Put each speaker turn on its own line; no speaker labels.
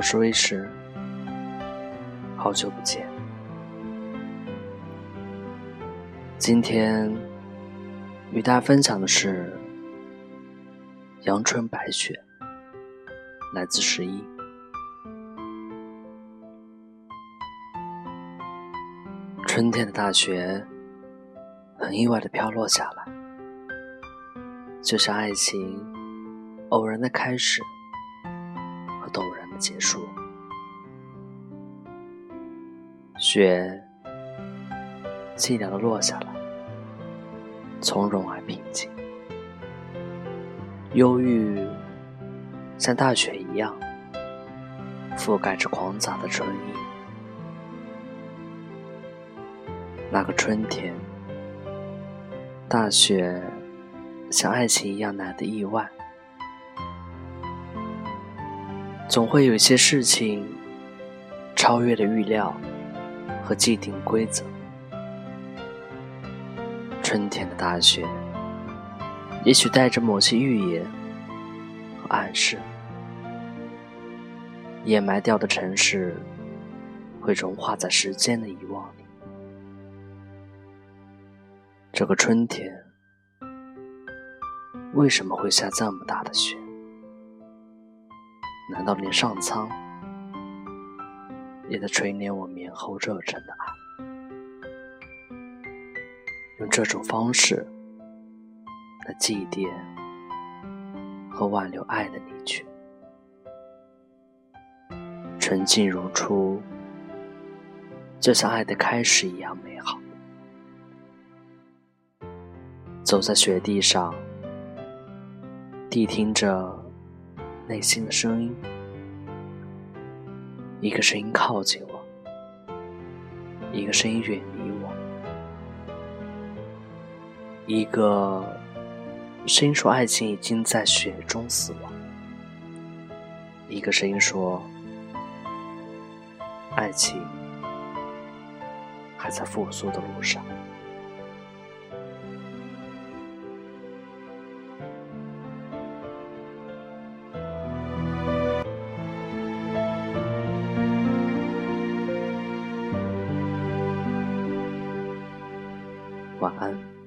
我是魏石，好久不见。今天与大家分享的是《阳春白雪》，来自十一。春天的大雪很意外的飘落下来，就像爱情偶然的开始和动人结束。雪寂寥的落下来，从容而平静，忧郁像大雪一样覆盖着狂杂的春意。那个春天，大雪像爱情一样来的意外。总会有一些事情超越了预料和既定规则。春天的大雪，也许带着某些预言和暗示。掩埋掉的城市，会融化在时间的遗忘里。这个春天，为什么会下这么大的雪？难道连上苍也在垂怜我绵厚热忱的爱？用这种方式来祭奠和挽留爱的离去，纯净如初，就像爱的开始一样美好。走在雪地上，谛听着内心的声音。一个声音靠近我，一个声音远离我。一个声音说：“爱情已经在雪中死亡。”一个声音说：“爱情还在复苏的路上。”晚安。